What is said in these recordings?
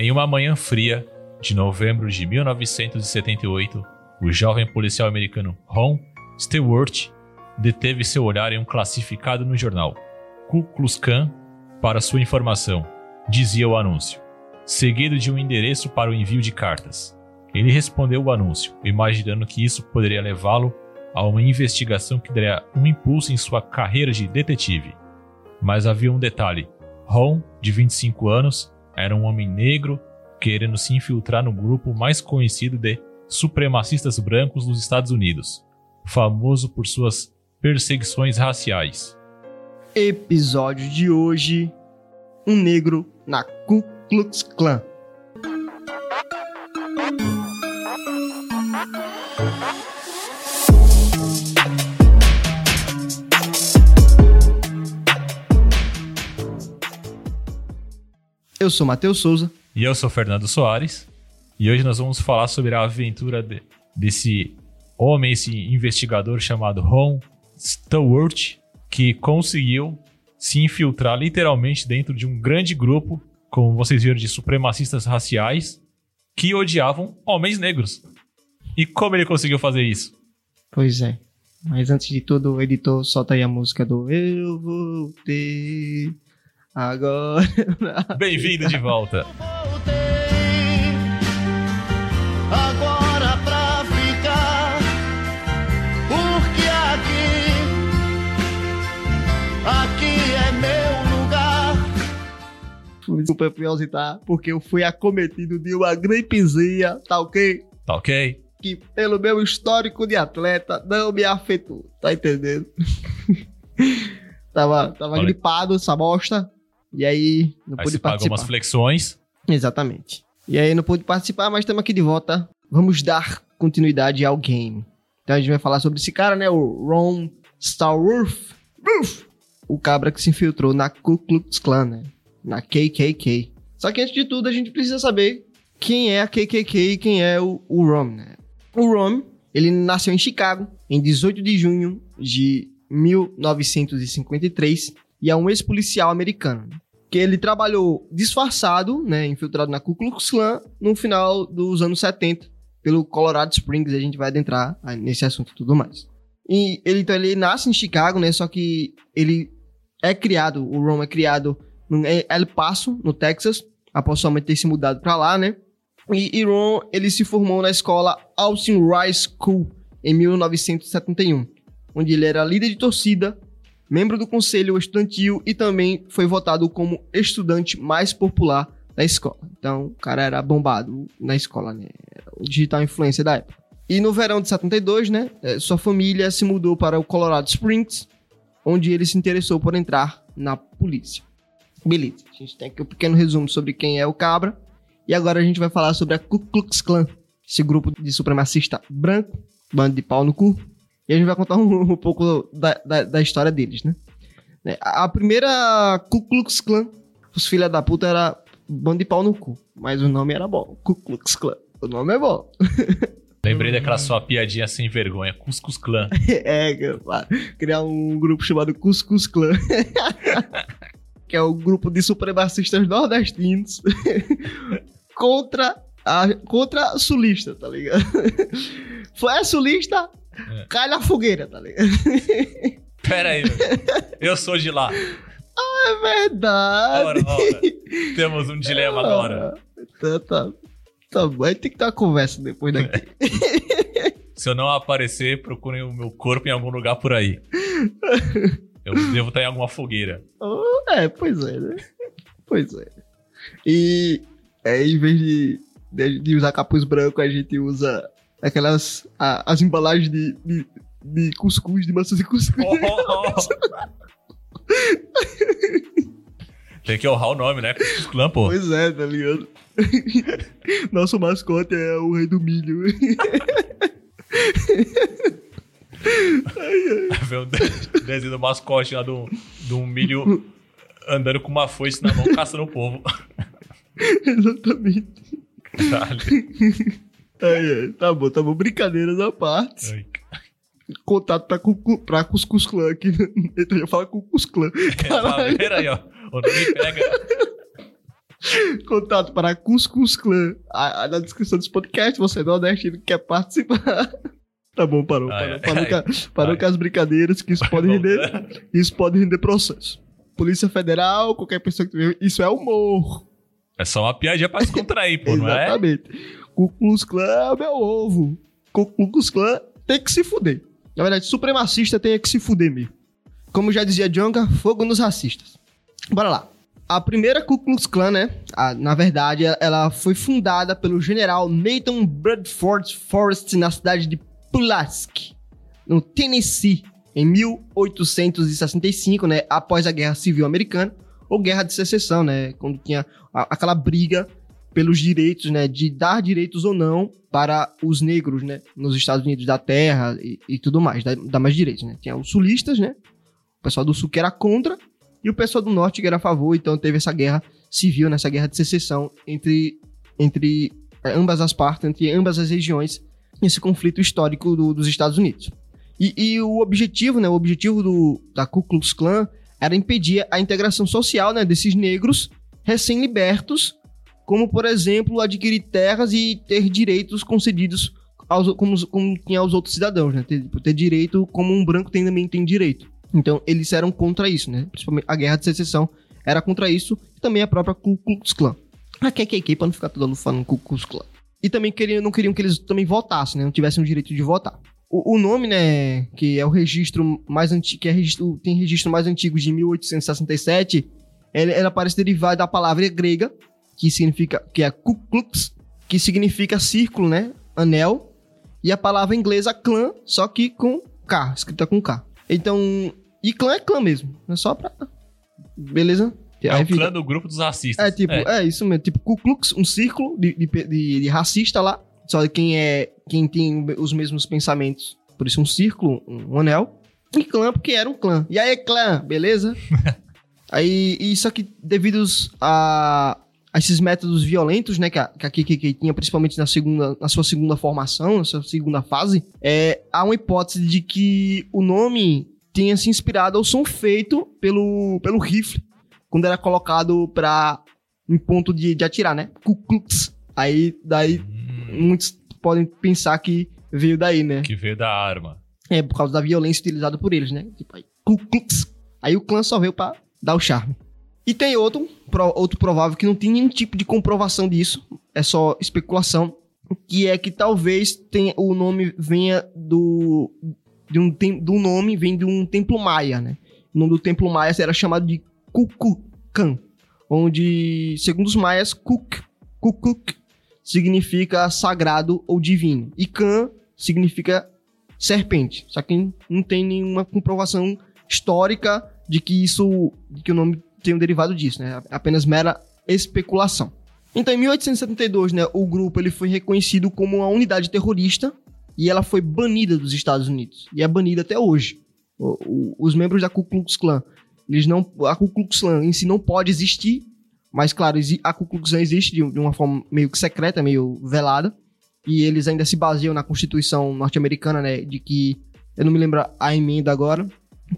Em uma manhã fria de novembro de 1978, o jovem policial americano Ron Stewart deteve seu olhar em um classificado no jornal Ku Klux Klan para sua informação, dizia o anúncio, seguido de um endereço para o envio de cartas. Ele respondeu o anúncio, imaginando que isso poderia levá-lo a uma investigação que daria um impulso em sua carreira de detetive. Mas havia um detalhe: Ron, de 25 anos, era um homem negro querendo se infiltrar no grupo mais conhecido de supremacistas brancos dos Estados Unidos, famoso por suas perseguições raciais. Episódio de hoje: Um negro na Ku Klux Klan. Eu sou Matheus Souza. E eu sou Fernando Soares. E hoje nós vamos falar sobre a aventura de, desse homem, esse investigador chamado Ron Stewart, que conseguiu se infiltrar literalmente dentro de um grande grupo, como vocês viram, de supremacistas raciais que odiavam homens negros. E como ele conseguiu fazer isso? Pois é. Mas antes de tudo, o editor solta aí a música do Eu voltei agora. Bem-vindo de volta. Voltei agora pra ficar, porque aqui, aqui é meu lugar. Desculpa eu piositar, porque eu fui acometido de uma gripezinha, tá ok? Tá ok? Que pelo meu histórico de atleta não me afetou, tá entendendo? tava tava Olha. gripado, essa bosta. E aí não Aí pude você pagou participar. umas flexões. Exatamente. E aí não pude participar, mas estamos aqui de volta. Vamos dar continuidade ao game. Então a gente vai falar sobre esse cara, né? O Ron Starworth. Ruff! O cabra que se infiltrou na Ku Klux Klan, né? Na KKK. Só que antes de tudo a gente precisa saber quem é a KKK e quem é o, o Ron, né? O Ron, ele nasceu em Chicago em 18 de junho de 1953 e é um ex-policial americano. que ele trabalhou disfarçado, né, infiltrado na Ku Klux Klan no final dos anos 70 pelo Colorado Springs, a gente vai adentrar nesse assunto e tudo mais. E ele então ele nasce em Chicago, né, só que ele é criado, o Ron é criado no El Paso, no Texas, após sua mãe ter se mudado para lá, né? E, e Ron, ele se formou na escola Austin Rice School em 1971, onde ele era líder de torcida membro do conselho estudantil e também foi votado como estudante mais popular da escola. Então, o cara era bombado na escola, né? Era o digital influencer da época. E no verão de 72, né, eh, sua família se mudou para o Colorado Springs, onde ele se interessou por entrar na polícia. Beleza, a gente tem aqui um pequeno resumo sobre quem é o cabra. E agora a gente vai falar sobre a Ku Klux Klan, esse grupo de supremacista branco, bando de pau no cu, e a gente vai contar um, um pouco da, da, da história deles, né? Né, A a primeira Ku Klux Klan, os filha da puta era bando de pau no cu, mas o nome era bom, Ku Klux Klan. O nome é bom. Lembrei daquela sua piadinha sem vergonha, Cuscus Clan. é, cara, criar um grupo chamado Cuscus Clan. que é o grupo de supremacistas nordestinos contra a contra sulista, tá ligado? Foi a sulista, É. cai na fogueira, tá ligado? Pera aí, eu sou de lá. É verdade. Ora, ora. Temos um dilema agora. Tá, tá. Tá bom, tem que ter uma conversa depois daqui. Se eu não aparecer, procurem o meu corpo em algum lugar por aí. Eu devo estar em alguma fogueira. Oh, é, pois é, né? Pois é. E é, em vez de, de, de usar capuz branco, a gente usa aquelas. a- as embalagens de, de, de cuscuz, de maçãs de cuscuz. Oh, oh, oh. Tem que honrar o nome, né? Cuscus Clan, pô. Pois é, tá ligado? Nosso mascote é o rei do milho. Um de- desenho do mascote lá do, de um milho andando com uma foice na mão, caçando o povo. Exatamente. Caralho. Tá bom, tá bom. Brincadeiras à parte. Ai, Contato pra, pra Cuscuz Clã aqui. Então eu ia falar Cuscuz Clã. Tá Caralho. vendo aí, ó? O nome pega. Contato para Cuscus Clan. Ah, Na descrição desse podcast, você é nordestino que quer participar. Tá bom, parou. Ai, Parou, ai, parou, ai. com, parou Ai. com as brincadeiras, que isso pode render. Isso pode render processo. Polícia Federal, qualquer pessoa que tiver. Isso é humor. É só uma piadinha pra descontrair, pô, não é? Exatamente. Ku Klux Klan é meu ovo. Ku Klux Klan tem que se fuder. Na verdade, supremacista tem que se fuder mesmo. Como já dizia Jonga, fogo nos racistas. Bora lá. A primeira Ku Klux Klan, né? a- na verdade, ela- foi fundada pelo general Nathan Bradford Forrest na cidade de Pulaski, no Tennessee, em 1865, né? Após a Guerra Civil Americana, ou Guerra de Secessão, né? Quando tinha aquela briga pelos direitos, né? De dar direitos ou não para os negros, né? Nos Estados Unidos da terra e, e tudo mais, dar, dar mais direitos, né? Tinha os sulistas, né? O pessoal do sul que era contra e o pessoal do norte que era a favor, então teve essa guerra civil, nessa guerra de secessão entre, entre eh, ambas as partes, entre ambas as regiões, nesse conflito histórico do- dos Estados Unidos. E, e o objetivo, né? O objetivo do, da Ku Klux Klan era impedir a integração social, né? Desses negros recém-libertos, como, por exemplo, adquirir terras e ter direitos concedidos aos, como, como tinha aos outros cidadãos, né? Ter, ter direito como um branco tem, também tem direito. Então, eles eram contra isso, né? Principalmente a Guerra de Secessão era contra isso, e também a própria Ku Klux Klan. A KKK, pra não ficar todo mundo falando Ku Klux Klan. E também queriam, não queriam que eles também votassem, né? Não tivessem o direito de votar. O, o nome, né, que é o registro mais antigo, que é registro, tem registro mais antigo de 1867, ele, ela parece derivar da palavra grega, que significa, que é Ku Klux, que significa círculo, né, anel, e a palavra inglesa clã, só que com K, escrita com K. Então, e clã é clã mesmo, é só pra... Beleza? É Aí o fica- clã do grupo dos racistas. é, tipo, é. isso mesmo. Tipo, Ku Klux, um círculo de, de, de- de racista lá. Só de quem é. Quem tem os mesmos pensamentos. Por isso, um círculo, um anel. E clã, porque era um clã. E aí, clã, beleza? aí, isso aqui, devido a esses métodos violentos, né, que a, que a KKK tinha, principalmente na, segunda, na sua segunda formação, na sua segunda fase, é, há uma hipótese de que o nome tenha se inspirado ao som feito pelo, pelo rifle quando era colocado pra em ponto de, de atirar, né? Ku Klux. Aí, daí, Hum, muitos podem pensar que veio daí, né? que veio da arma. É, por causa da violência utilizada por eles, né? Tipo, aí, Ku Klux. Aí o clã só veio pra dar o charme. E tem outro, pro- outro provável que não tem nenhum tipo de comprovação disso, é só especulação, que é que talvez tenha, o nome venha do de um do nome vem de um templo maia, né? O nome do templo maia era chamado de Kukulkan, onde, segundo os maias, Kuk, Kukuk significa sagrado ou divino, e Kan significa serpente. Só que não tem nenhuma comprovação histórica de que isso, de que o nome tem um derivado disso, né? Apenas mera especulação. Então, em 1872, né, o grupo ele foi reconhecido como uma unidade terrorista e ela foi banida dos Estados Unidos e é banida até hoje. O- o- os membros da Ku Klux Klan, eles não, a Ku Klux Klan em si não pode existir, mas claro, a Ku Klux Klan existe de, de uma forma meio que secreta, meio velada, e eles ainda se baseiam na Constituição norte-americana, né, de que eu não me lembro a emenda agora,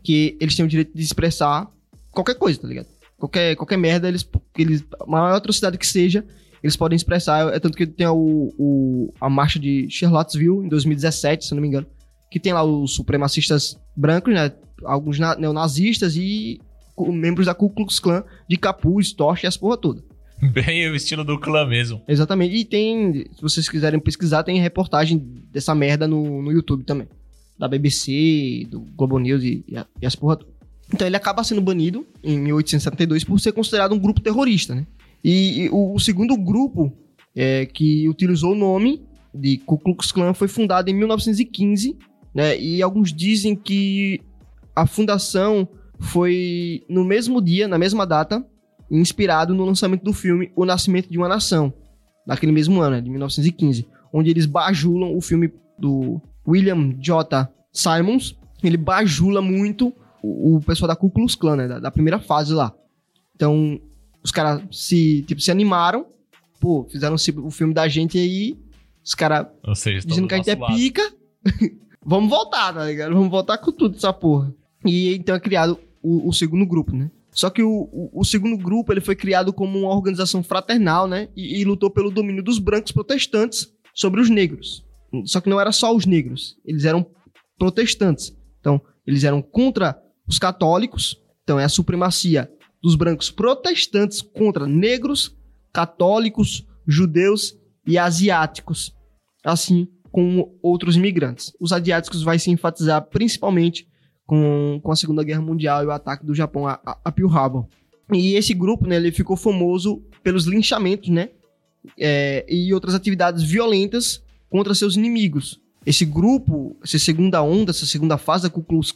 que eles têm o direito de expressar qualquer coisa, tá ligado? Qualquer, qualquer merda, eles, eles. A maior atrocidade que seja, eles podem expressar. É tanto que tem o, o- a marcha de Charlottesville, em 2017, se não me engano. Que tem lá os supremacistas brancos, né? Alguns na- neonazistas e membros da Ku Klux Klan de capuz, tocha e as porra toda. Bem o estilo do clã mesmo. Exatamente. E tem, se vocês quiserem pesquisar, tem reportagem dessa merda no, no YouTube também. Da BBC, do Globo News e, e as porra toda. Então ele acaba sendo banido em 1872 por ser considerado um grupo terrorista, né? E, o, o segundo grupo é, que utilizou o nome de Ku Klux Klan foi fundado em 1915, né? E alguns dizem que a fundação foi no mesmo dia, na mesma data, inspirado no lançamento do filme O Nascimento de uma Nação, naquele mesmo ano, né, de 1915, onde eles bajulam o filme do William J. Simons, ele bajula muito o, o pessoal da Ku Klux Klan, né, da, da primeira fase lá. Então, os caras se, tipo, se animaram, pô, fizeram o filme da gente aí, os caras dizendo do que a gente é lado. pica. Vamos voltar, tá ligado? Vamos voltar com tudo essa porra. E então é criado o, o segundo grupo, né? Só que o, o, o segundo grupo ele foi criado como uma organização fraternal, né? E, e lutou pelo domínio dos brancos protestantes sobre os negros. Só que não era só os negros, eles eram protestantes. Então, eles eram contra os católicos, então é a supremacia dos brancos protestantes contra negros, católicos, judeus e asiáticos, assim como outros imigrantes. Os asiáticos vai se enfatizar principalmente com, com a Segunda Guerra Mundial e o ataque do Japão a, a, Pearl Harbor. E esse grupo, né, ele ficou famoso pelos linchamentos, né, é, e outras atividades violentas contra seus inimigos. Esse grupo, essa segunda onda, essa segunda fase da Ku Klux,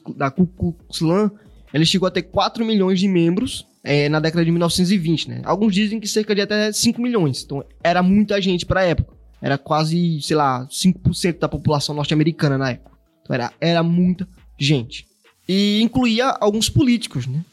Klan, ele chegou a ter 4 milhões de membros é, na década de 1920, né? Alguns dizem que cerca de até 5 milhões. Então, era muita gente para a época. Era quase, sei lá, 5% da população norte-americana na época. Então, era, era muita gente. E incluía alguns políticos, né?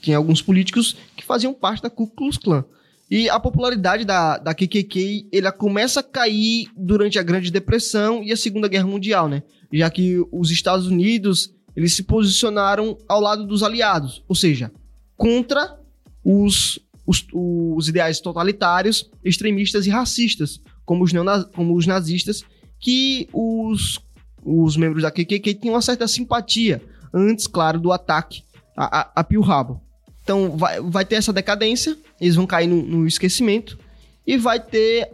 Tinha alguns políticos que faziam parte da Ku Klux Klan. E a popularidade da, da KKK, ela começa a cair durante a Grande Depressão e a Segunda Guerra Mundial, né? Já que os Estados Unidos, eles se posicionaram ao lado dos aliados, ou seja, contra os, os, os ideais totalitários, extremistas e racistas, como os, neonaz, como os nazistas, que os, os membros da KKK tinham uma certa simpatia, antes, claro, do ataque a, a, a Pearl Harbor. Então vai, vai ter essa decadência, eles vão cair no, no, esquecimento e vai ter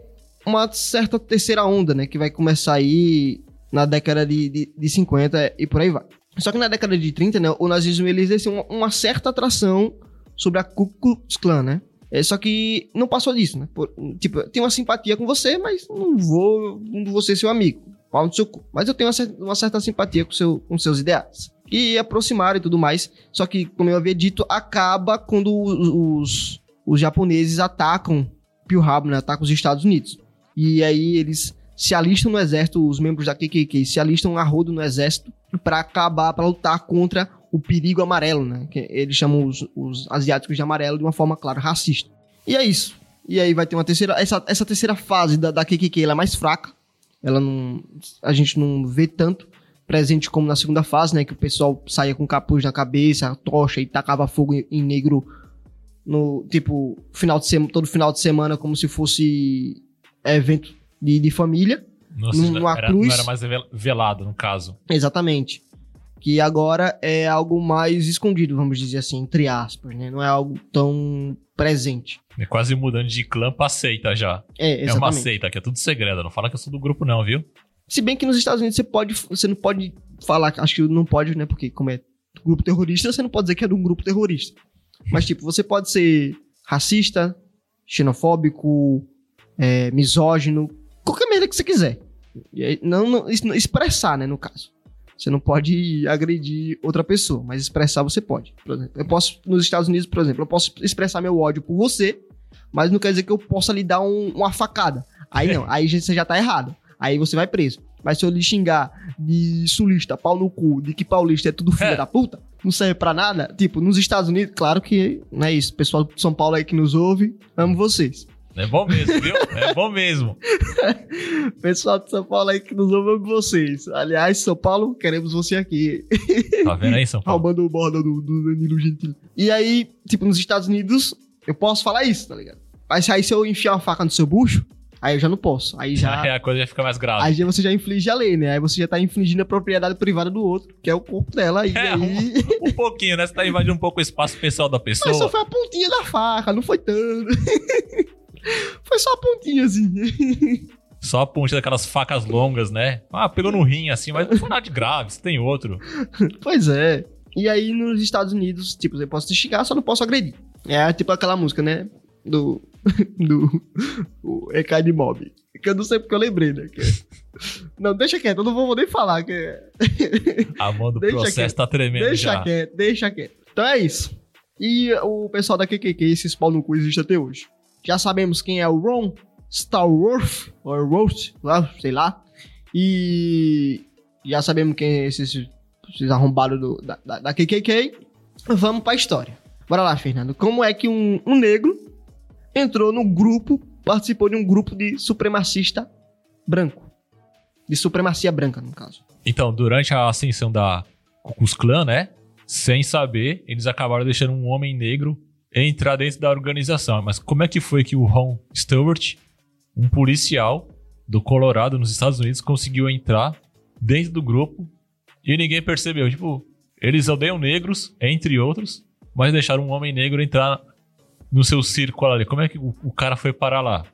uma certa terceira onda, né? Que vai começar aí na década de, de, de 50 e por aí vai. Só que na década de 30, né, o nazismo ele exerceu uma, uma certa atração sobre a Ku Klux Klan, né? É, só que não passou disso, né? Por, tipo, eu tenho uma simpatia com você, mas não vou, não vou ser seu amigo. Pau no seu cu. Mas eu tenho uma certa, uma certa simpatia com, seu, com seus ideais e aproximaram e tudo mais. Só que, como eu havia dito, acaba quando os, os japoneses atacam Pearl Harbor, né? Atacam os Estados Unidos. E aí eles se alistam no exército, os membros da KKK se alistam a rodo no exército para acabar, para lutar contra o perigo amarelo, né? Que eles chamam os, os asiáticos de amarelo de uma forma, claro, racista. E é isso. E aí vai ter uma terceira. Essa, essa terceira fase da, da KKK ela é mais fraca. Ela não. A gente não vê tanto presente como na segunda fase, né? Que o pessoal saía com capuz na cabeça, tocha e tacava fogo em negro no, tipo, final de semana, todo final de semana, como se fosse evento de, de família. Nossa, numa era, cruz. Não era mais velado, no caso. Exatamente. Que agora é algo mais escondido, vamos dizer assim, entre aspas, né? Não é algo tão presente. É quase mudando de clã pra seita já. É, exatamente. É uma seita, que é tudo segredo. Não fala que eu sou do grupo, não, viu? Se bem que nos Estados Unidos você pode, você não pode falar, acho que não pode, né? Porque como é grupo terrorista, você não pode dizer que é de um grupo terrorista. Mas tipo, você pode ser racista, xenofóbico, é, misógino, qualquer merda que você quiser. Não, não, expressar, né, no caso. Você não pode agredir outra pessoa, mas expressar você pode. Por exemplo, eu posso, nos Estados Unidos, por exemplo, eu posso expressar meu ódio por você, mas não quer dizer que eu possa lhe dar um, uma facada. Aí não, aí você já tá errado. Aí você vai preso. Mas se eu lhe xingar de sulista, pau no cu, de que paulista é tudo filho é. da puta, não serve pra nada. Tipo, nos Estados Unidos, claro que não é isso. Pessoal de São Paulo aí que nos ouve, amo vocês. É bom mesmo, viu? É bom mesmo. Pessoal de São Paulo aí que nos ouve, amo vocês. Aliás, São Paulo, queremos você aqui. Tá vendo aí, São Paulo? Roubando o borda do, do Danilo Gentili. E aí, tipo, nos Estados Unidos, eu posso falar isso, tá ligado? Mas aí se eu enfiar uma faca no seu bucho, Aí eu já não posso. Aí já. A coisa já fica mais grave. Aí você já inflige a lei, né? Aí você já tá infligindo a propriedade privada do outro, que é o corpo dela. E é, aí... um, um, pouquinho, né? Você tá invadindo um pouco o espaço pessoal da pessoa. Mas só foi a pontinha da faca, não foi tanto. foi só a pontinha, assim. Só a pontinha daquelas facas longas, né? Ah, pegou no rim, assim, mas não foi nada de grave, você tem outro. Pois é. E aí nos Estados Unidos, tipo, eu posso te xingar, só não posso agredir. É tipo aquela música, né? Do do o EK Mob. Que eu não sei porque eu lembrei, né? Que... Não, deixa quieto, eu não vou nem falar. Que... A mão do deixa processo quieto, tá tremendo deixa já. quieto, deixa quieto. Então é isso. E o pessoal da QQQ, esse pau no cu existe até hoje. Já sabemos quem é o Ron Starworth, ou Roast, sei lá. E já sabemos quem é esses, esses arrombados do, da, da, da KKK. Vamos pra história. Bora lá, Fernando. Como é que um, um negro entrou no grupo, participou de um grupo de supremacista branco. De supremacia branca, no caso. Então, durante a ascensão da Ku Klux Klan, né? sem saber, eles acabaram deixando um homem negro entrar dentro da organização. Mas como é que foi que o Ron Stewart, um policial do Colorado, nos Estados Unidos, conseguiu entrar dentro do grupo e ninguém percebeu? Tipo, eles odeiam negros, entre outros, mas deixaram um homem negro entrar no seu círculo ali. Como é que o, o cara foi parar lá?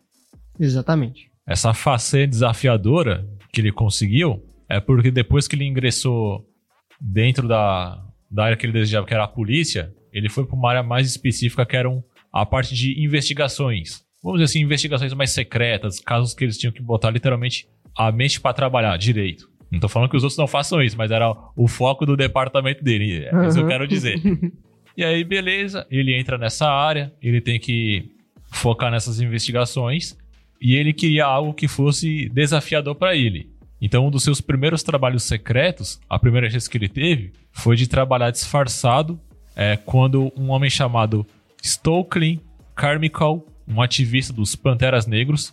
Exatamente. Essa façanha desafiadora que ele conseguiu é porque depois que ele ingressou dentro da, da área que ele desejava, que era a polícia, ele foi para uma área mais específica que eram a parte de investigações. Vamos dizer assim, investigações mais secretas, casos que eles tinham que botar literalmente a mente para trabalhar direito. Não tô falando que os outros não façam isso, mas era o foco do departamento dele. É isso que eu quero dizer. E aí, beleza, ele entra nessa área, ele tem que focar nessas investigações e ele queria algo que fosse desafiador para ele. Então, um dos seus primeiros trabalhos secretos, a primeira vez que ele teve, foi de trabalhar disfarçado é, quando um homem chamado Stokely Carmichael, um ativista dos Panteras Negros,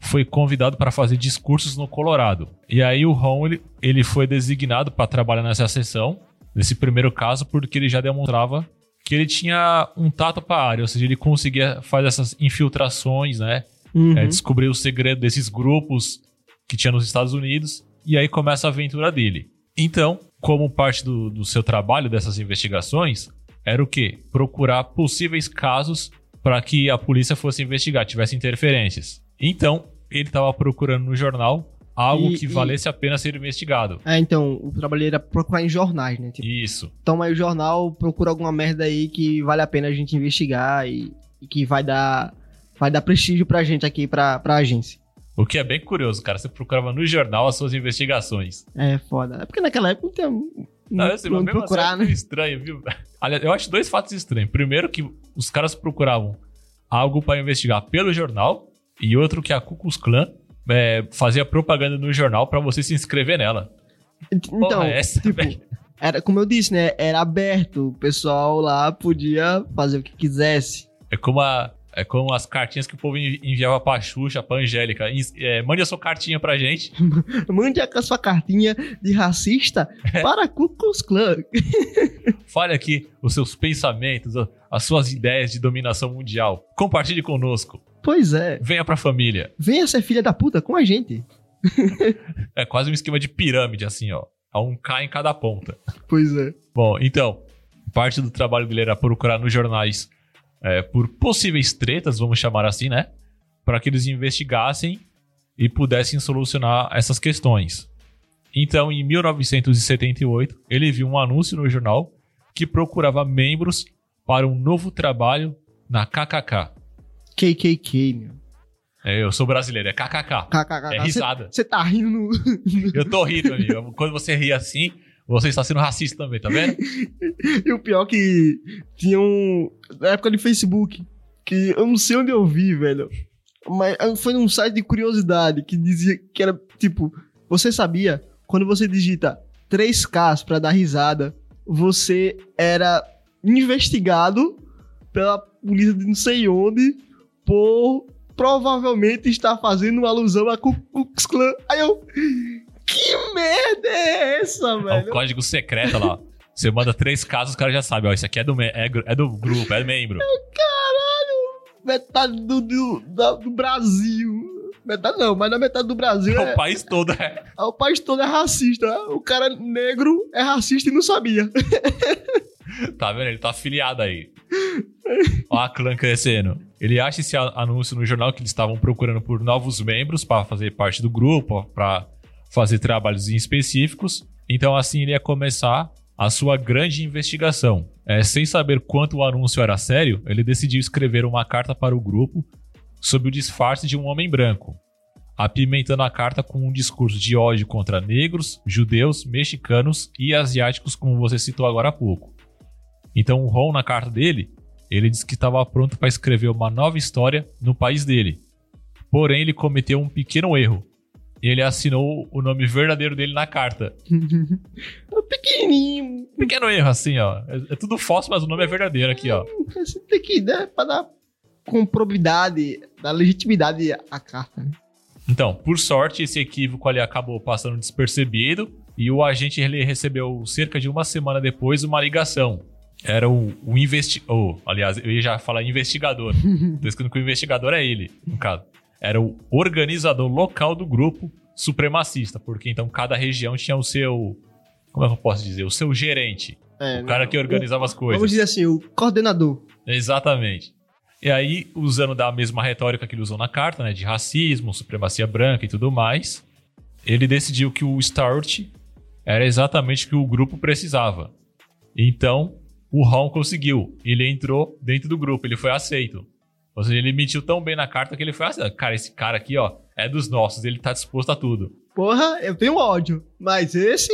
foi convidado para fazer discursos no Colorado. E aí o Ron ele, ele foi designado para trabalhar nessa sessão, nesse primeiro caso, porque ele já demonstrava que ele tinha um tato para a área, ou seja, ele conseguia fazer essas infiltrações, né? Uhum. é, descobrir o segredo desses grupos que tinha nos Estados Unidos, e aí começa a aventura dele. Então, como parte do, do seu trabalho dessas investigações, era o quê? Procurar possíveis casos para que a polícia fosse investigar, tivesse interferências. Então, ele estava procurando no jornal algo E- que e- valesse a pena ser investigado. É, então, o trabalho era procurar em jornais, né? Tipo, Isso. toma aí o jornal, procura alguma merda aí que vale a pena a gente investigar e, e que vai dar, vai dar prestígio pra gente aqui, pra, pra agência. O que é bem curioso, cara. Você procurava no jornal as suas investigações. É foda. É porque naquela época não tem Não, não, assim, não mesmo procurar, assim, é né? estranho, viu? Aliás, eu acho dois fatos estranhos. Primeiro que os caras procuravam algo para investigar pelo jornal e outro que a Ku Klux Klan é, fazia propaganda no jornal para você se inscrever nela. Então, Porra, essa, tipo, velho. era como eu disse, né? Era aberto. O pessoal lá podia fazer o que quisesse. É como, a, é como as cartinhas que o povo envi- enviava pra Xuxa, pra Angélica. É, mande a sua cartinha pra gente. Mande a sua cartinha de racista É. para Ku Klux Klan. Fale aqui os seus pensamentos, as suas ideias de dominação mundial. Compartilhe conosco. Pois é. Venha pra família. Venha ser filha da puta com a gente. É quase um esquema de pirâmide, assim, ó. Há um K em cada ponta. Pois é. Bom, então, parte do trabalho dele era procurar nos jornais é, por possíveis tretas, vamos chamar assim, né? Para que eles investigassem e pudessem solucionar essas questões. Então, em 1978, ele viu um anúncio no jornal que procurava membros para um novo trabalho na KKK. KKK, meu. É, eu sou brasileiro, é KKK. KKK. É risada. Você tá rindo no. Eu tô rindo, amigo. Quando você ri assim, você está sendo racista também, tá vendo? E o pior que tinha um. Na época de Facebook, que eu não sei onde eu vi, velho. Mas ah, foi num site de curiosidade que dizia que era tipo: você sabia, quando você digita 3Ks pra dar risada, você era investigado pela polícia de não sei onde provavelmente estar fazendo uma alusão a Ku Klux Klan. Aí eu. Que merda é essa, É um velho? código secreto lá. Você manda três casos, o cara já sabe, ó, isso aqui é do, é, é do grupo, é membro. Caralho! Metade do, do, do Brasil. Metade não, mas na metade do Brasil É é, o país todo, é. o país todo é racista. O cara negro é racista e não sabia. Tá vendo? Ele tá afiliado aí. Ó a clã crescendo. Ele acha esse anúncio no jornal que eles estavam procurando por novos membros para fazer parte do grupo, para fazer trabalhos específicos. Então, assim, ele ia começar a sua grande investigação. É, sem saber quanto o anúncio era sério, ele decidiu escrever uma carta para o grupo sob o disfarce de um homem branco, apimentando a carta com um discurso de ódio contra negros, judeus, mexicanos e asiáticos, como você citou agora há pouco. Então, o Ron, na carta dele, ele disse que estava pronto para escrever uma nova história no país dele. Porém, ele cometeu um pequeno erro. Ele assinou o nome verdadeiro dele na carta. É pequenininho. Pequeno erro, assim, ó. É, é tudo falso, mas o nome é verdadeiro aqui, ó. Você tem que dar pra dar com probidade, dar legitimidade à carta. né? Então, por sorte, esse equívoco ali acabou passando despercebido E o agente recebeu cerca de uma semana depois uma ligação. Era o, o investigador. aliás, eu ia já falar investigador. Tô escrito que o investigador é ele, no caso. Era o organizador local do grupo supremacista, porque então cada região tinha o seu. Como é que eu posso dizer? O seu gerente. É, O cara não, que organizava as coisas. Vamos dizer assim, o coordenador. Exatamente. E aí, usando da mesma retórica que ele usou na carta, né, de racismo, supremacia branca e tudo mais, ele decidiu que o Start era exatamente o que o grupo precisava. Então, o Ron conseguiu. Ele entrou dentro do grupo, ele foi aceito. Ou seja, ele mentiu tão bem na carta que ele foi aceito. Cara, esse cara aqui, ó, é dos nossos, ele tá disposto a tudo. Porra, eu tenho ódio. Mas esse,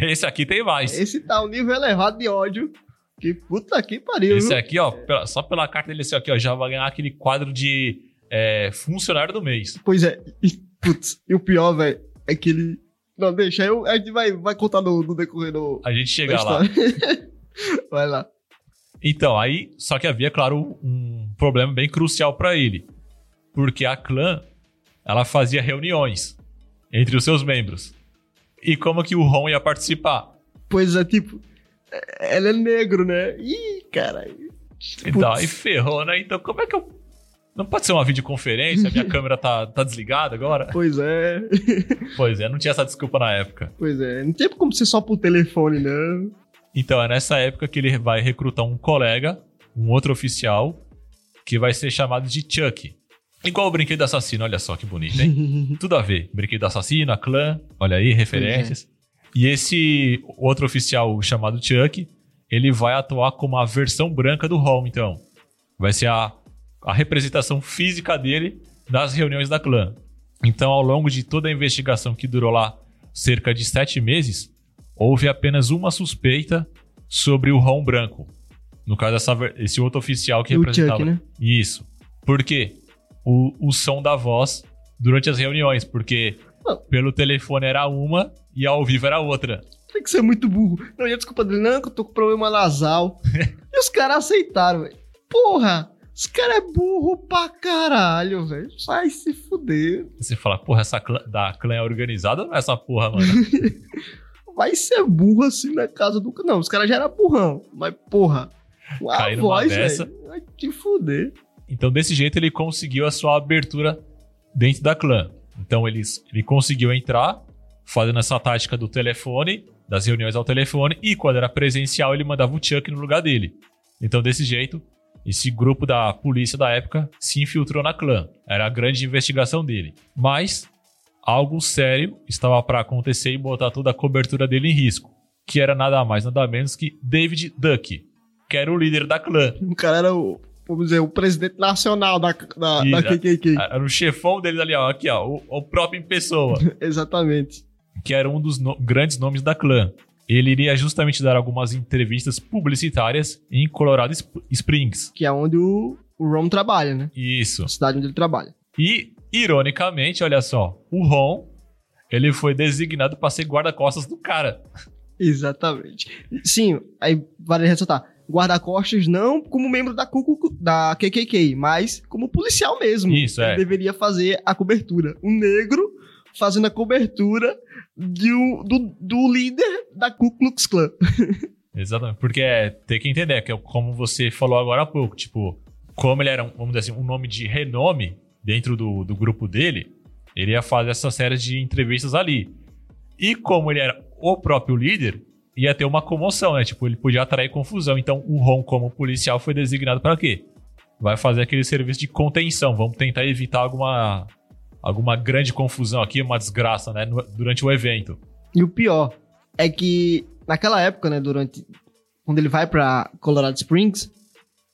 Esse aqui tem mais. esse tá um nível elevado de ódio. Que puta que pariu. Esse viu? aqui, ó, pela- só pela carta dele, esse aqui, ó, já vai ganhar aquele quadro de é, funcionário do mês. Pois é. E, putz, e o pior, velho, é que ele. Não, deixa, eu, a gente vai, vai contar no, no decorrer do. A gente chega lá. vai lá. Então, aí, só que havia, claro, um problema bem crucial pra ele. Porque a clã, ela fazia reuniões entre os seus membros. E como que o Ron ia participar? Pois é, tipo. é- Ela é negro, né? Ih, caralho. Então, aí ferrou, né? Então, como é que eu. Não pode ser uma videoconferência? Minha câmera tá, tá desligada agora? Pois é. Pois é, não tinha essa desculpa na época. Pois é. Não tem como ser só por telefone, não. Então, é nessa época que ele vai recrutar um colega, um outro oficial, que vai ser chamado de Chuck. Igual o brinquedo assassino, olha só que bonito, hein? Tudo a ver. Brinquedo assassino, a clã, olha aí, referências. E esse outro oficial chamado Chuck, ele vai atuar como a versão branca do Home, então. Vai ser a, a representação física dele nas reuniões da clã. Então, ao longo de toda a investigação que durou lá cerca de sete meses, houve apenas uma suspeita sobre o Ron branco. No caso, essa ver- esse outro oficial que E o representava. Chuck, né? Isso. Por quê? O, o som da voz durante as reuniões, porque Não. pelo telefone era uma e ao vivo era outra. Tem que ser muito burro. Não, e a desculpa dele, não, que eu tô com problema nasal. e os caras aceitaram, velho. Porra, os caras é burro pra caralho, velho. Vai se fuder. Você fala, porra, essa clã, da clã é organizada ou não é essa porra, mano? Vai ser burro assim na casa do. Não, os caras já eram burrão. Mas, porra, a Cair voz, dessa. velho. Vai te fuder. Então, desse jeito, ele conseguiu a sua abertura dentro da clã. Então, ele, ele conseguiu entrar, fazendo essa tática do telefone, das reuniões ao telefone, e quando era presencial, ele mandava o Chuck no lugar dele. Então, desse jeito, esse grupo da polícia da época se infiltrou na clã. Era a grande investigação dele. Mas, algo sério estava para acontecer e botar toda a cobertura dele em risco. Que era nada mais, nada menos que David Duck, que era o líder da clã. O cara era o. Vamos dizer, o presidente nacional da, da, E- da KKK. Era o chefão deles ali, ó. Aqui, ó. O, o próprio em pessoa. Exatamente. que era um dos no- grandes nomes da clã. Ele iria justamente dar algumas entrevistas publicitárias em Colorado Sp- Springs. Que é onde o, o Ron trabalha, né? Isso. A cidade onde ele trabalha. E, ironicamente, olha só, o Ron, ele foi designado para ser guarda-costas do cara. Exatamente. Sim, aí vale ressaltar. Guarda-costas não como membro da, Ku- da KKK, mas como policial mesmo. Isso, Ele é. deveria fazer a cobertura. Um negro fazendo a cobertura de um- do, do líder da Ku Klux Klan. Exatamente. Porque é, tem que entender, que é como você falou agora há pouco, tipo, como ele era, um, vamos dizer assim, um nome de renome dentro do, do grupo dele, ele ia fazer essa série de entrevistas ali. E como ele era o próprio líder, ia ter uma comoção, né? Tipo, ele podia atrair confusão. Então, o Ron, como policial, foi designado para quê? Vai fazer aquele serviço de contenção. Vamos tentar evitar alguma, alguma grande confusão aqui, uma desgraça, né? durante o evento. E o pior é que naquela época, né, durante quando ele vai pra Colorado Springs,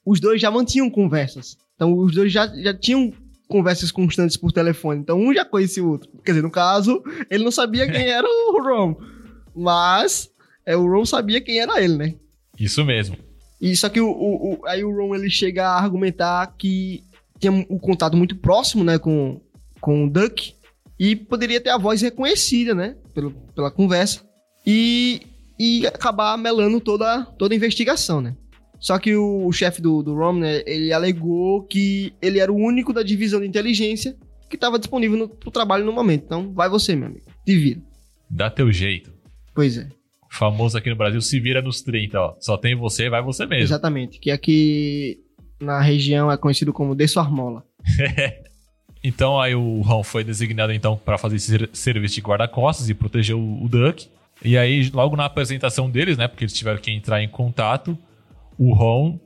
os dois já mantinham conversas. Então os dois já, já tinham conversas constantes por telefone. Então um já conhecia o outro. Quer dizer, no caso, ele não sabia quem era o Ron, mas é, o Ron sabia quem era ele, né? Isso mesmo. E só que o, o- o- aí o Ron ele chega a argumentar que tinha um contato muito próximo, né, com, com o Duck e poderia ter a voz reconhecida, né, pelo, pela conversa e, e acabar melando toda, toda a investigação, né. Só que o, o chefe do, do Ron, né, ele alegou que ele era o único da divisão de inteligência que estava disponível no, pro trabalho no momento. Então, vai você, meu amigo. Te vira. Dá teu jeito. Pois é, Famoso aqui no Brasil, se vira nos 30, ó. Só tem você, vai você mesmo. exatamente. Que aqui na região é conhecido como Dessuarmola. Então aí o Ron foi designado então para fazer esse ser- serviço de guarda-costas e proteger o, o Duck. E aí logo na apresentação deles, né, porque eles tiveram que entrar em contato, o Ron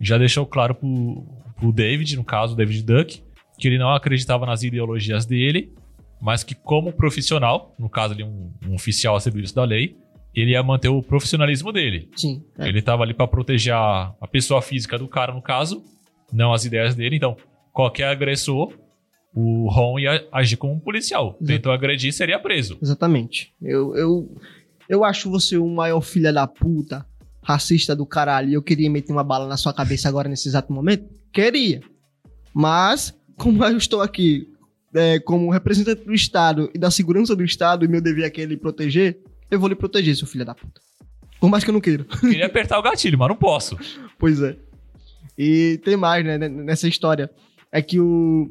já deixou claro pro, pro David, no caso o David Duck, que ele não acreditava nas ideologias dele, mas que como profissional, no caso ali um, um oficial a serviço da lei, ele ia manter o profissionalismo dele. Sim. é. Ele tava ali pra proteger a, a pessoa física do cara, no caso, não as ideias dele. Então, qualquer agressor, o Ron ia agir como um policial. Tentou agredir, seria preso. Exatamente. Eu, eu, eu acho você o maior filho da puta, racista do caralho, e eu queria meter uma bala na sua cabeça agora nesse exato momento? Queria. Mas, como eu estou aqui é, como representante do Estado e da segurança do Estado, e meu dever é lhe proteger, eu vou lhe proteger, seu filho da puta. Por mais que eu não queira. Queria apertar o gatilho, mas não posso. Pois é. E tem mais, né, n- nessa história. É que o,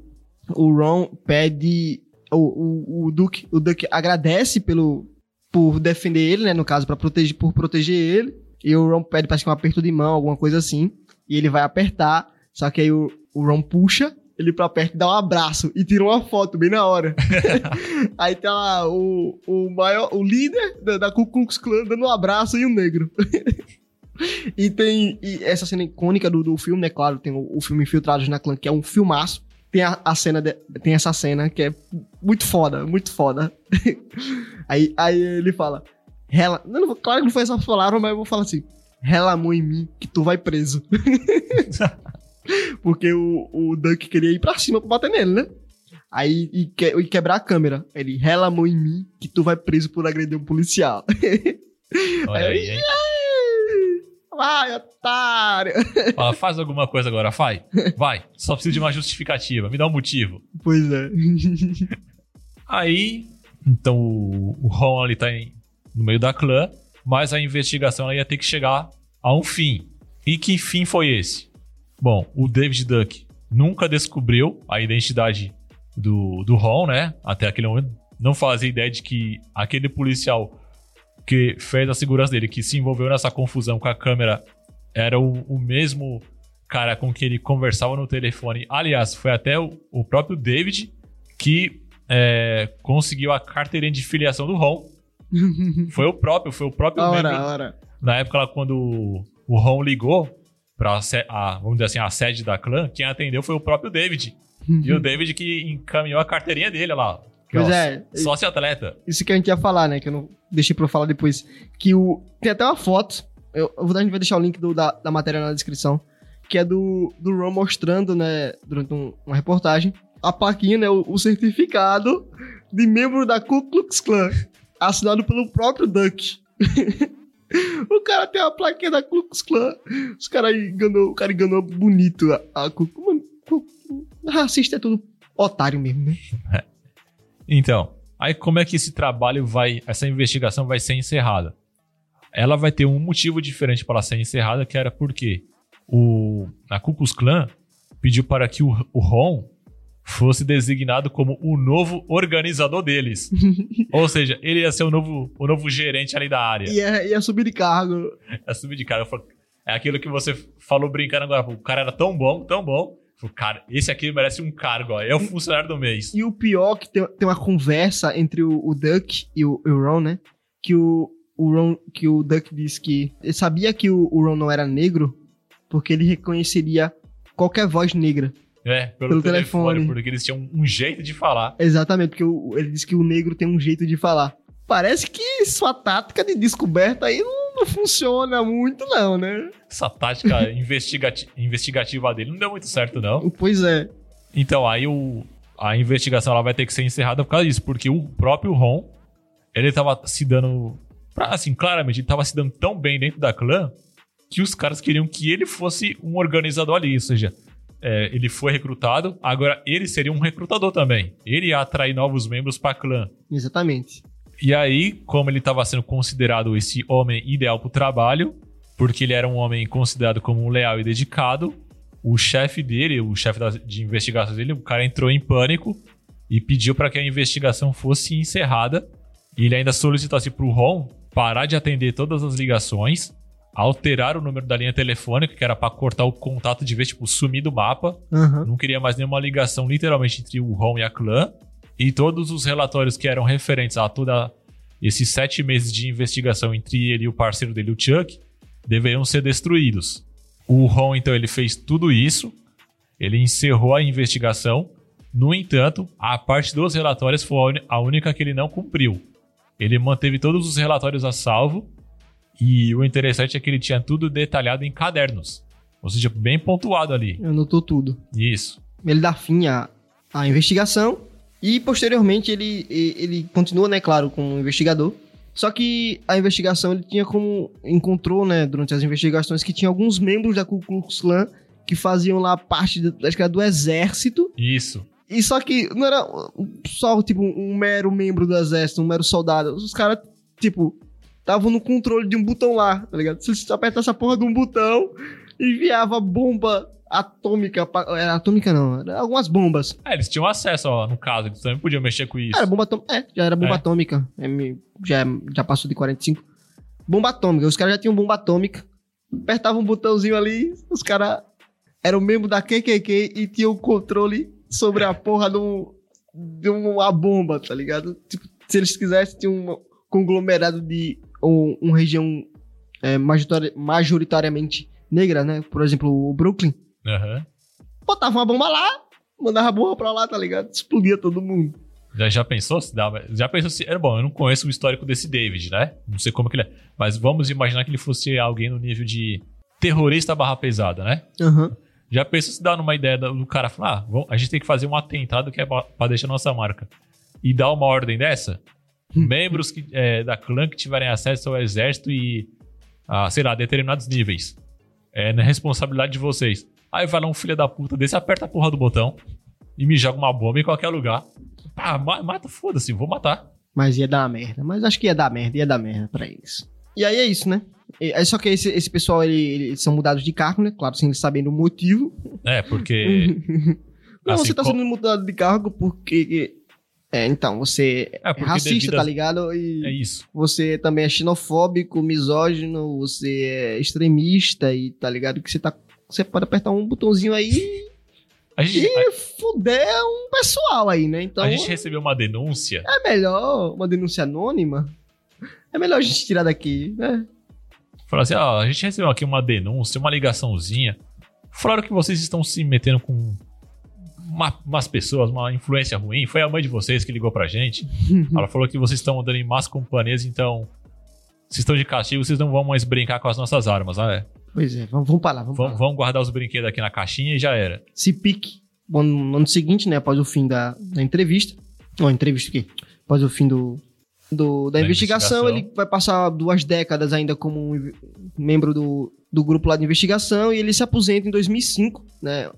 o Ron pede. O, o, o, Duke, o Duke agradece pelo, por defender ele, né? No caso, para proteger, por proteger ele. E o Ron pede, parece que um aperto de mão, alguma coisa assim. E ele vai apertar. Só que aí o, o Ron puxa ele pra perto e dá um abraço e tira uma foto bem na hora. aí tá lá o, o maior, o líder da, da Ku Klux Klan dando um abraço e um negro. E tem e essa cena icônica do, do filme, né? Claro, tem o, o filme Infiltrados na Clã, que é um filmaço. Tem a, a cena, de- tem essa cena que é muito foda, muito foda. aí, aí ele fala, Rela, não, não claro que não foi essa palavra, mas eu vou falar assim, rela a mão em mim que tu vai preso. Porque o, o Duck queria ir pra cima pra bater nele, né? Aí, e, que, e quebrar a câmera. Ele, rela a mão em mim que tu vai preso por agredir um policial. Olha aí, hein? Vai, otário! Fala, faz alguma coisa agora, vai. Vai. Só preciso de uma justificativa. Me dá um motivo. Pois é. Aí, então o, o Ron ali tá em- no meio da clã, mas a investigação ia ter que chegar a um fim. E que fim foi esse? Bom, o David Duck nunca descobriu a identidade do, do Ron, né? Até aquele momento. Não fazia ideia de que aquele policial que fez a segurança dele, que se envolveu nessa confusão com a câmera, era o, o mesmo cara com quem ele conversava no telefone. Aliás, foi até o, o próprio David que é, conseguiu a carteirinha de filiação do Ron. Foi o próprio, foi o próprio A hora, membro. a hora. Na época lá, quando o- Ron ligou pra se- a, vamos dizer assim, a sede da clã, quem atendeu foi o próprio David. E o David que encaminhou a carteirinha dele lá. Que, Pois ó, é. Sócio atleta. Isso que a gente ia falar, né? Que eu não deixei pra eu falar depois. Que o. Tem até uma foto. Eu, eu vou, a gente vai deixar o link do- da, da matéria na descrição. Que é do, do Ron mostrando, né? Durante um- uma reportagem. A plaquinha, né? O, o certificado de membro da Ku Klux Klan. Assinado pelo próprio Duck. o cara tem a plaquinha da Ku Klux Klan. Os cara enganou, o cara enganou bonito a, a Ku Racista é tudo otário mesmo, né? Então, aí como é que esse trabalho vai, essa investigação vai ser encerrada? Ela vai ter um motivo diferente para ser encerrada, que era porque o, a Ku Klux Klan pediu para que o, o Ron fosse designado como o novo organizador deles. Ou seja, ele ia ser o novo, o novo gerente ali da área. E é subir de cargo. É subir de falo, É aquilo que você falou brincando agora. O cara era tão bom, tão bom. Falo, Cara, esse aqui merece um cargo, ó. É o funcionário do mês. E o pior que tem, tem uma conversa entre o, o Duck e o, o Ron, né? Que o, o Ron, que o Duck disse que ele sabia que o, o Ron não era negro porque ele reconheceria qualquer voz negra. É, pelo, Pelo telefone, telefone. porque eles tinham um jeito de falar. Exatamente, porque o- ele disse que o negro tem um jeito de falar. Parece que sua tática de descoberta aí não, não funciona muito, não, né? Essa tática investigati- investigativa dele não deu muito certo, não. Pois é. Então, aí o, a investigação ela vai ter que ser encerrada por causa disso, porque o próprio Ron, ele tava se dando. Pra, assim, claramente, ele tava se dando tão bem dentro da clã que os caras queriam que ele fosse um organizador ali. Ou seja, é, ele foi recrutado, agora ele seria um recrutador também. Ele ia atrair novos membros pra clã. Exatamente. E aí, como ele estava sendo considerado esse homem ideal para o trabalho, porque ele era um homem considerado como um leal e dedicado, o chefe dele, o chefe de investigação dele, o cara entrou em pânico e pediu para que a investigação fosse encerrada. E ele ainda solicitou assim, para o Ron parar de atender todas as ligações, alterar o número da linha telefônica, que era pra cortar o contato de vez, tipo, sumir do mapa. Aham. Não queria mais nenhuma ligação, literalmente, entre o Ron e a clã. E todos os relatórios que eram referentes a toda esses sete meses de investigação entre ele e o parceiro dele, o Chuck, deveriam ser destruídos. O Ron, então, ele fez tudo isso. Ele encerrou a investigação. No entanto, a parte dos relatórios foi a única que ele não cumpriu. Ele manteve todos os relatórios a salvo. E o interessante é que ele tinha tudo detalhado em cadernos. Ou seja, bem pontuado ali. Anotou tudo. Isso. Ele dá fim à, à investigação e posteriormente ele, ele continua, né, claro, como investigador. Só que a investigação ele tinha como encontrou, né, durante as investigações que tinha alguns membros da Ku Klux Klan que faziam lá parte do, acho que era do exército. Isso. E só que não era só tipo um mero membro do exército, um mero soldado. Os caras tipo estavam no controle de um botão lá, tá ligado? Se você apertasse a porra de um botão, enviava bomba atômica, pra, era atômica não, era algumas bombas. É, eles tinham acesso, ó, no caso. Eles também podiam mexer com isso. Era bomba atômica. É, já era bomba É. atômica. É, já, já passou de 45. Bomba atômica. Os caras já tinham bomba atômica. Apertava um botãozinho ali, os caras eram membro da KKK e tinham o controle sobre a porra de, um, de uma bomba, tá ligado? Tipo, se eles quisessem, tinha um conglomerado de uma região é, majoritar- majoritariamente negra, né? Por exemplo, o Brooklyn. Aham. Botava uma bomba lá, mandava a bomba pra lá, tá ligado? Explodia todo mundo. Já, já pensou se dava. Já pensou se. É bom, eu não conheço o histórico desse David, né? Não sei como que ele é. Mas vamos imaginar que ele fosse alguém no nível de terrorista barra pesada, né? Aham. Já pensou se dá numa ideia do cara falar, ah, a gente tem que fazer um atentado que é pra, pra deixar nossa marca. E dar uma ordem dessa? Membros que, é, da clã que tiverem acesso ao exército e, a, sei lá, determinados níveis. É na responsabilidade de vocês. Aí vai lá um filho da puta desse, aperta a porra do botão e me joga uma bomba em qualquer lugar. Pá, ma- mata, foda-se, vou matar. Mas ia dar uma merda. Mas acho que ia dar merda, ia dar merda pra eles. E aí é isso, né? É só que esse, esse pessoal, ele- eles são mudados de cargo, né? Claro, sem eles sabendo o motivo. É, porque. Não, assim, você tá sendo mudado de cargo porque... É, então, você é, É, racista, devido tá ligado? E É isso. você também é xenofóbico, misógino, você é extremista e tá ligado? Que você tá... Você pode apertar um botãozinho aí A gente, e fuder um pessoal aí, né? Então... a gente recebeu uma denúncia. É melhor uma denúncia anônima. É melhor a gente tirar daqui, né? Falaram assim: ó, a gente recebeu aqui uma denúncia, uma ligaçãozinha. Falaram que vocês estão se metendo com uma- umas pessoas, uma influência ruim. Foi a mãe de vocês que ligou pra gente. Ela falou que vocês estão andando em más companhias, então. Vocês estão de castigo, vocês não vão mais brincar com as nossas armas, ah, é. Pois é, vamos, vamos pra lá, vamos, lá. vão guardar os brinquedos aqui na caixinha e já era. Se pique. Bom, no ano seguinte, né? Após o fim da, da entrevista. Ó, entrevista o quê? Após o fim do, do- da, Da investigação, investigação. ele vai passar duas décadas ainda como um membro do, do grupo lá de investigação e ele se aposenta em 2005, né?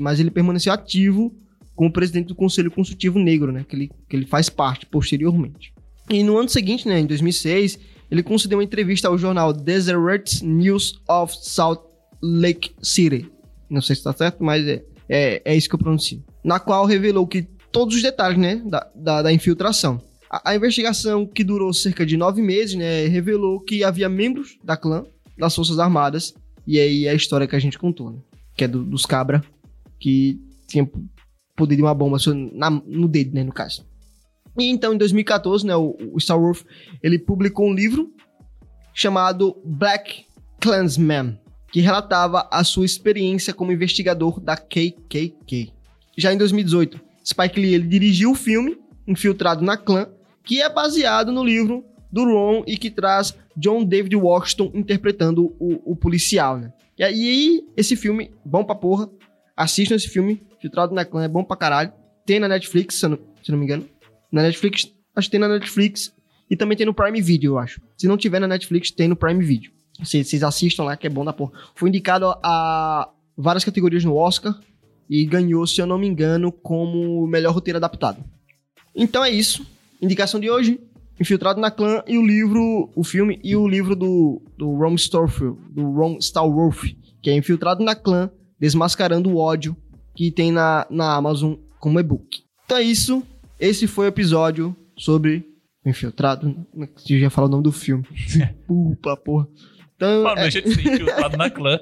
Mas ele permaneceu ativo como presidente do Conselho Consultivo Negro, né? Que ele, que ele faz parte posteriormente. E no ano seguinte, né? Em 2006, ele concedeu uma entrevista ao jornal Deseret News of Salt Lake City. Não sei se tá certo, mas é, é, é isso que eu pronuncio. Na qual revelou que todos os detalhes, né, da, da, da infiltração. A, a investigação, que durou cerca de nove meses, né, revelou que havia membros da clã, das Forças Armadas, e aí é a história que a gente contou, né, que é do- dos cabra, que tinha poder de uma bomba na- no dedo, né, no caso. E então, em 2014, né, o, o Star Wars, ele publicou um livro chamado Black Klansman, que relatava a sua experiência como investigador da KKK. Já em 2018, Spike Lee ele dirigiu o filme Infiltrado na Clã, que é baseado no livro do Ron e que traz John David Washington interpretando o, o policial, né? E aí, esse filme, bom pra porra. Assistam esse filme, Infiltrado na Clã, é bom pra caralho. Tem na Netflix, se eu não, se não me engano. Na Netflix, acho que tem na Netflix e também tem no Prime Video, eu acho. Se não tiver na Netflix, tem no Prime Video. Vocês assistam lá, que é bom da porra. Foi indicado a várias categorias no Oscar e ganhou, se eu não me engano, como melhor roteiro adaptado. Então é isso. Indicação de hoje: Infiltrado na Clã e o livro, o filme e o livro do, do Ron Starfield, do Ron Stallworth, que é Infiltrado na Clã, Desmascarando o Ódio, que tem na, na Amazon como e-book. Então é isso. Esse foi o episódio sobre Infiltrado? Eu ia falar o nome do filme. Pupa, porra. Então, não é, deixa de ser infiltrado na clã.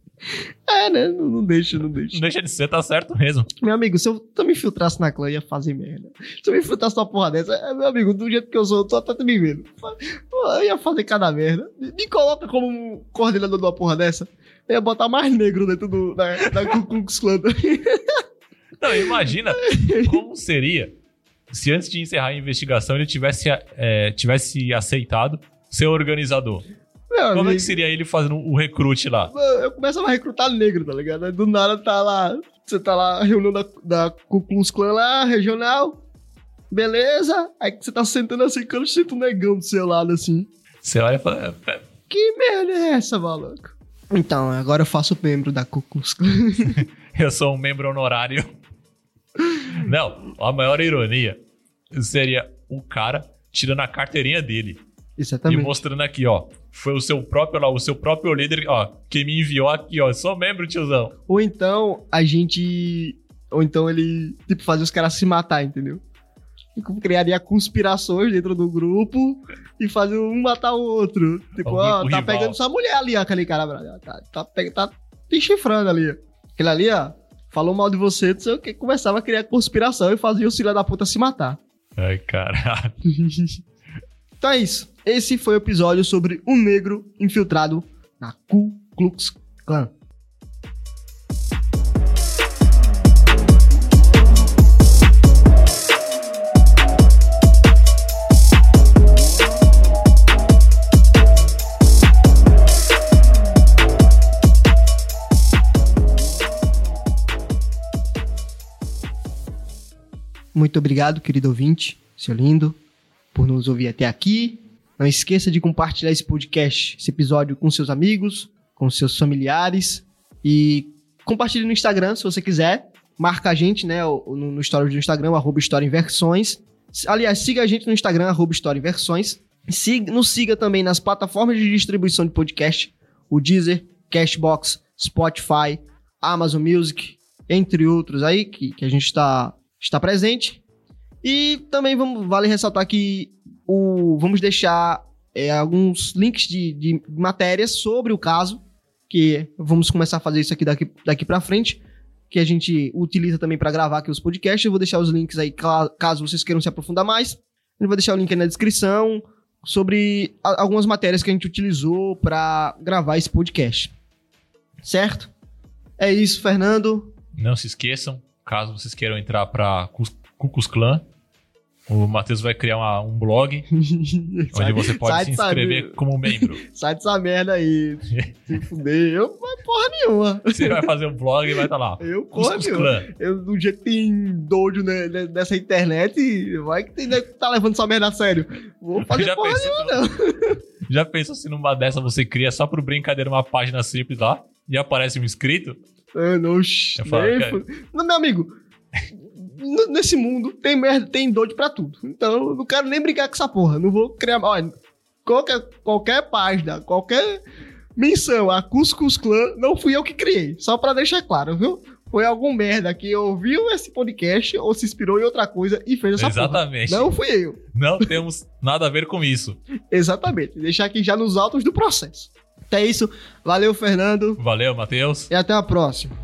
é, né? Não, não deixa, não deixa. Não deixa de ser, tá certo mesmo. Meu amigo, se eu também infiltrasse na clã, ia fazer merda. Se eu me infiltrasse numa porra dessa, é, meu amigo, do jeito que eu sou, eu tô até me vendo. Pô, Eu ia fazer cada merda. Me, me coloca como um coordenador de uma porra dessa. Eu ia botar mais negro dentro do, da, da Ku Klux Klan. Não, imagina como seria se antes de encerrar a investigação ele tivesse, é, tivesse aceitado ser organizador. Meu Como é amigo, que seria ele fazendo o recrute lá? eu começava a recrutar negro, tá ligado? Do nada tá lá, você tá lá, reunião da, da Ku Klux Klan lá, regional. Beleza? Aí você tá sentando assim, quando senta um negão do seu lado assim. Você olha e fala, "É, Que merda é essa, maluco? Então, agora eu faço membro da Klan. eu sou um membro honorário. Não, a maior ironia seria o cara tirando a carteirinha dele e Exatamente. mostrando aqui, ó. Foi o seu próprio lá, o seu próprio líder, ó, que me enviou aqui, ó. Sou membro, tiozão. Ou então a gente. Ou então ele, tipo, fazia os caras se matar, entendeu? E Criaria conspirações dentro do grupo e fazia um matar o outro. Tipo, O ó, grupo tá rival. pegando sua mulher ali, ó, aquele cara. Tá, tá, tá te chifrando ali. Aquele ali, ó, falou mal de você, não sei o que, começava a criar conspiração e fazia os filhos da puta se matar. Ai, caralho. Então é isso. Esse foi o episódio sobre um negro infiltrado na Ku Klux Klan. Muito obrigado, querido ouvinte, seu lindo, por nos ouvir até aqui. Não esqueça de compartilhar esse podcast, esse episódio com seus amigos, com seus familiares e compartilhe no Instagram se você quiser. Marca a gente, né, no, no do Instagram, arroba História em Versões. Aliás, siga a gente no Instagram, arroba História em Versões. Siga, nos siga também nas plataformas de distribuição de podcast, o Deezer, Cashbox, Spotify, Amazon Music, entre outros aí, que, que a gente está, está presente. E também vamos, vale ressaltar que o, vamos deixar é, alguns links de, de matérias sobre o caso, que vamos começar a fazer isso aqui daqui, daqui para frente, que a gente utiliza também para gravar aqui os podcasts. Eu vou deixar os links aí, caso vocês queiram se aprofundar mais. Eu vou deixar o link aí na descrição sobre a- algumas matérias que a gente utilizou para gravar esse podcast. Certo? É isso, Fernando. Não se esqueçam, caso vocês queiram entrar pra Cus- Cucus Clan, o Matheus vai criar uma- um blog onde você pode sai se inscrever como membro. Sai dessa merda aí. Se fuder. Eu não vai porra nenhuma. Você vai fazer um blog e vai estar lá. Eu porra nenhuma. Eu, do jeito que tem doido né, né, nessa internet, vai que tem que tá levando essa merda a sério. Vou fazer Já porra pensou, nenhuma, não. Já pensou se numa dessa você cria só por brincadeira uma página simples lá e aparece um inscrito? Não, shh, Eu falo, cara. Não, meu amigo, nesse mundo tem merda, tem doido pra tudo. Então, eu não quero nem brincar com essa porra. Não vou criar. Olha, qualquer, qualquer página, qualquer menção a Cuscus Clan, não fui eu que criei. Só pra deixar claro, viu? Foi algum merda que ouviu esse podcast ou se inspirou em outra coisa e fez essa Exatamente. porra. Não fui eu. Não temos nada a ver com isso. Exatamente. Deixar aqui já nos autos do processo. Até é isso. Valeu, Fernando. Valeu, Matheus. E até a próxima.